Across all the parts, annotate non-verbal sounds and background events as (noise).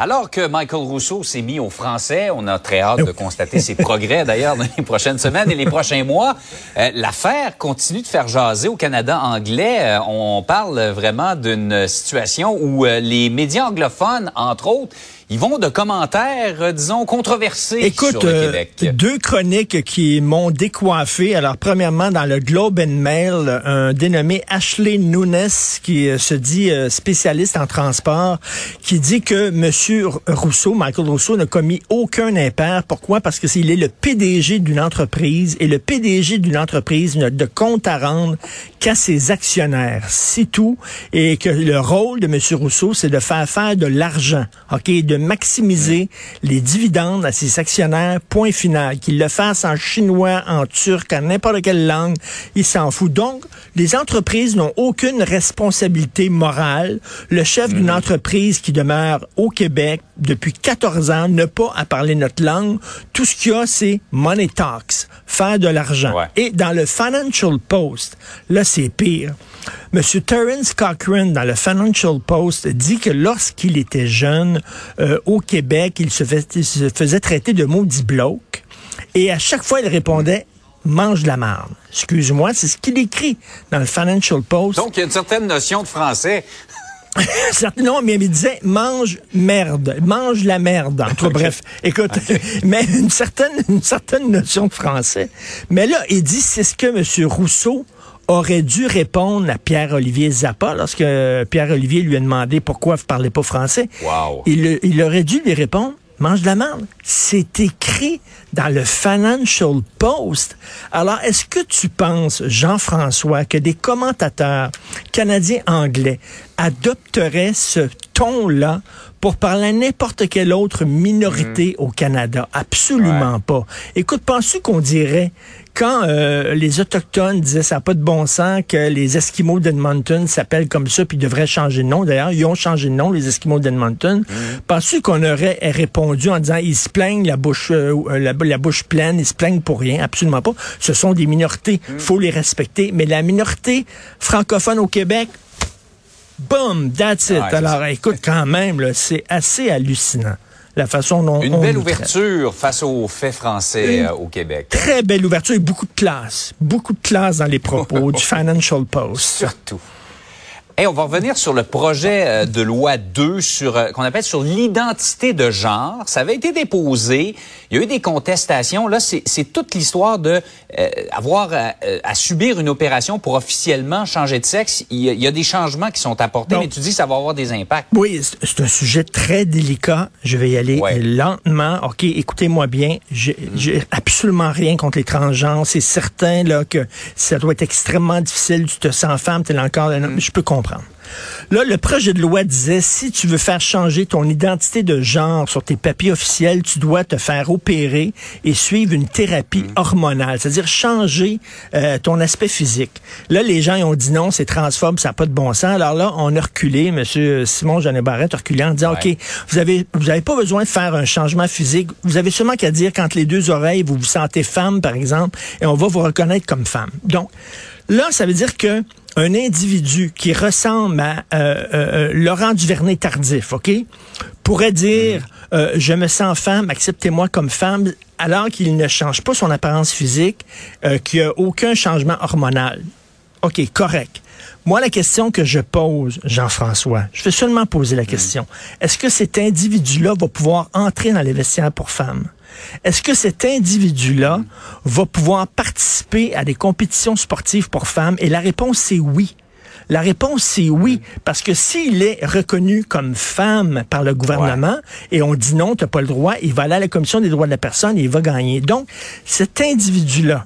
Alors que Michael Rousseau s'est mis au français, on a très hâte de constater ses progrès d'ailleurs dans les prochaines semaines et les prochains mois. Euh, L'affaire continue de faire jaser au Canada anglais. Euh, on parle vraiment d'une situation où euh, les médias anglophones, entre autres, ils vont de commentaires, euh, disons, controversés Écoute, sur le euh, Québec. deux chroniques qui m'ont décoiffé. Alors, premièrement, dans le Globe and Mail, un dénommé Ashley Nunes, qui euh, se dit euh, spécialiste en transport, qui dit que Monsieur Rousseau, Michael Rousseau, n'a commis aucun impair. Pourquoi? Parce que s'il est le PDG d'une entreprise et le PDG d'une entreprise n'a de compte à rendre qu'à ses actionnaires. C'est tout. Et que le rôle de Monsieur Rousseau, c'est de faire faire de l'argent. OK? De maximiser les dividendes à ses actionnaires, point final. Qu'il le fasse en chinois, en turc, en n'importe quelle langue, il s'en fout. Donc, les entreprises n'ont aucune responsabilité morale. Le chef d'une entreprise qui demeure au Québec depuis 14 ans n'a pas à parler notre langue. Tout ce qu'il y a, c'est money talks, faire de l'argent. Ouais. Et dans le Financial Post, là, c'est pire. Monsieur Terence Cochrane, dans le Financial Post, dit que lorsqu'il était jeune euh, au Québec, il se, fait- il se faisait traiter de maudit bloke. Et à chaque fois, il répondait mange de la marde. Excuse-moi, c'est ce qu'il écrit dans le Financial Post. Donc, il y a une certaine notion de français. (laughs) Non, mais il disait mange merde, mange la merde. En tout cas, bref, écoute, (laughs) mais une certaine, une certaine notion de français. Mais là, il dit c'est ce que M. Rousseau aurait dû répondre à Pierre-Olivier Zappa lorsque Pierre-Olivier lui a demandé pourquoi vous parlez pas français. Wow. Il, il aurait dû lui répondre mange de la merde. C'est écrit dans le Financial Post. Alors, est-ce que tu penses, Jean-François, que des commentateurs canadiens anglais adopteraient ce ton-là pour parler à n'importe quelle autre minorité au Canada? Absolument pas. Écoute, penses-tu qu'on dirait quand euh, les Autochtones disaient ça n'a pas de bon sens que les Esquimaux d'Edmonton s'appellent comme ça puis devraient changer de nom? D'ailleurs, ils ont changé de nom, les Esquimaux d'Edmonton. Penses-tu qu'on aurait répondu en disant ils se plaignent la bouche euh, la, la bouche pleine, ils se plaignent pour rien? Absolument pas. Ce sont des minorités, faut les respecter. Mais la minorité francophone au Québec, boom, that's it. C'est Alors, écoute, quand même, c'est assez hallucinant la façon dont Une on belle ouverture face aux faits français euh, au Québec. Très belle ouverture et beaucoup de classe. Beaucoup de classe dans les propos (laughs) du Financial Post. Surtout. On va revenir sur le projet euh, de loi 2 sur euh, qu'on appelle sur l'identité de genre. Ça avait été déposé. Il y a eu des contestations. Là, c'est toute l'histoire de euh, avoir à, euh, à subir une opération pour officiellement changer de sexe. Il y a, il y a des changements qui sont apportés, Donc- mais tu dis que ça va avoir des impacts. Oui, c'est un sujet très délicat. Je vais y aller Ouais. lentement. OK, écoutez-moi bien. J'ai j'ai absolument rien contre les transgenres. C'est certain là que ça doit être extrêmement difficile. Tu te sens femme, tu es encore un homme. Je peux comprendre. Là, le projet de loi disait, si tu veux faire changer ton identité de genre sur tes papiers officiels, tu dois te faire opérer et suivre une thérapie hormonale, c'est-à-dire changer euh, ton aspect physique. Là, les gens ils ont dit non, c'est transphobe, ça n'a pas de bon sens. Alors là, on a reculé, Monsieur Simon Jeannet Barrette a reculé en disant, Ouais. OK, vous avez, vous avez pas besoin de faire un changement physique. Vous avez seulement qu'à dire quand les deux oreilles, vous vous sentez femme, par exemple, et on va vous reconnaître comme femme. Donc, là, ça veut dire que un individu qui ressemble à euh, euh, Laurent Duvernay tardif, OK, pourrait dire euh, je me sens femme, acceptez-moi comme femme, alors qu'il ne change pas son apparence physique, qu'il n'y a aucun changement hormonal. OK, correct. Moi, la question que je pose, Jean-François, je vais seulement poser la question. Est-ce que cet individu-là va pouvoir entrer dans les vestiaires pour femmes? Est-ce que cet individu-là va pouvoir participer à des compétitions sportives pour femmes? Et la réponse, c'est oui. La réponse, c'est oui, parce que s'il est reconnu comme femme par le gouvernement et on dit non, tu n'as pas le droit, il va aller à la Commission des droits de la personne et il va gagner. Donc, cet individu-là,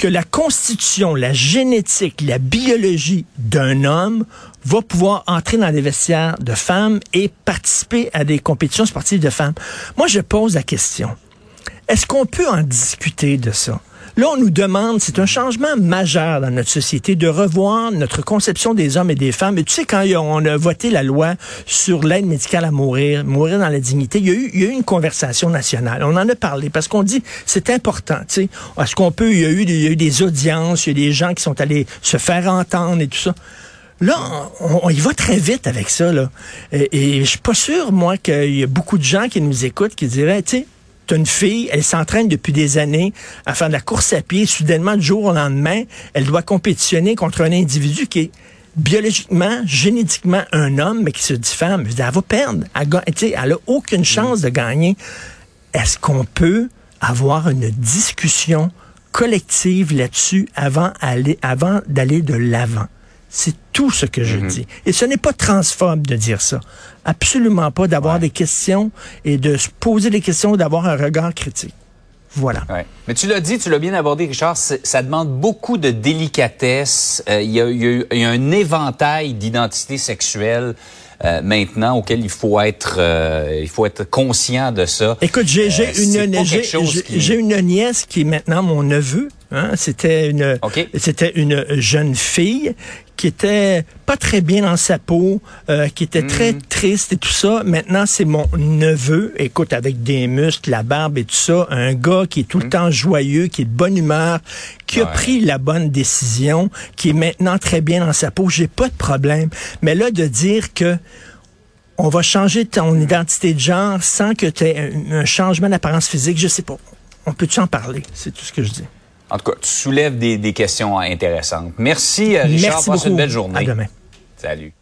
que la constitution, la génétique, la biologie d'un homme va pouvoir entrer dans les vestiaires de femmes et participer à des compétitions sportives de femmes. Moi, je pose la question. Est-ce qu'on peut en discuter de ça? Là, on nous demande, c'est un changement majeur dans notre société, de revoir notre conception des hommes et des femmes. Et tu sais, quand on a voté la loi sur l'aide médicale à mourir, mourir dans la dignité, il y a eu, eu une conversation nationale. On en a parlé parce qu'on dit, c'est important, tu sais. Est-ce qu'on peut, il y, a eu, eu des audiences, il y a des gens qui sont allés se faire entendre et tout ça. Là, on, y va très vite avec ça. Là. Et, et je suis pas sûr, moi, qu'il y a beaucoup de gens qui nous écoutent qui diraient, tu sais, t'as une fille, elle s'entraîne depuis des années à faire de la course à pied. Soudainement, du jour au lendemain, elle doit compétitionner contre un individu qui est biologiquement, génétiquement un homme, mais qui se dit femme. Elle va perdre. Elle, elle a aucune chance de gagner. Est-ce qu'on peut avoir une discussion collective là-dessus avant, avant d'aller de l'avant? C'est tout ce que je mhm. dis. Et ce n'est pas transphobe de dire ça. Absolument pas d'avoir des questions et de se poser des questions, d'avoir un regard critique. Voilà. Mais tu l'as dit, tu l'as bien abordé, Richard, ça demande beaucoup de délicatesse. Euh, il y, y, a un éventail d'identités sexuelles euh, maintenant auquel il faut être euh, il faut être conscient de ça. Écoute, j'ai une j'ai une nièce qui est maintenant mon neveu. Hein? C'était une c'était une jeune fille qui était pas très bien dans sa peau, euh, qui était très mm. triste et tout ça. Maintenant, c'est mon neveu, écoute, avec des muscles, la barbe et tout ça, un gars qui est tout le mm. temps joyeux, qui est de bonne humeur, qui a pris la bonne décision, qui est maintenant très bien dans sa peau. J'ai pas de problème. Mais là, de dire que on va changer ton identité de genre sans que tu aies un, changement d'apparence physique, je sais pas. On peut-tu en parler? C'est tout ce que je dis. En tout cas, tu soulèves des, questions intéressantes. Merci, euh, Richard. Merci Passe une belle journée. À demain. Salut.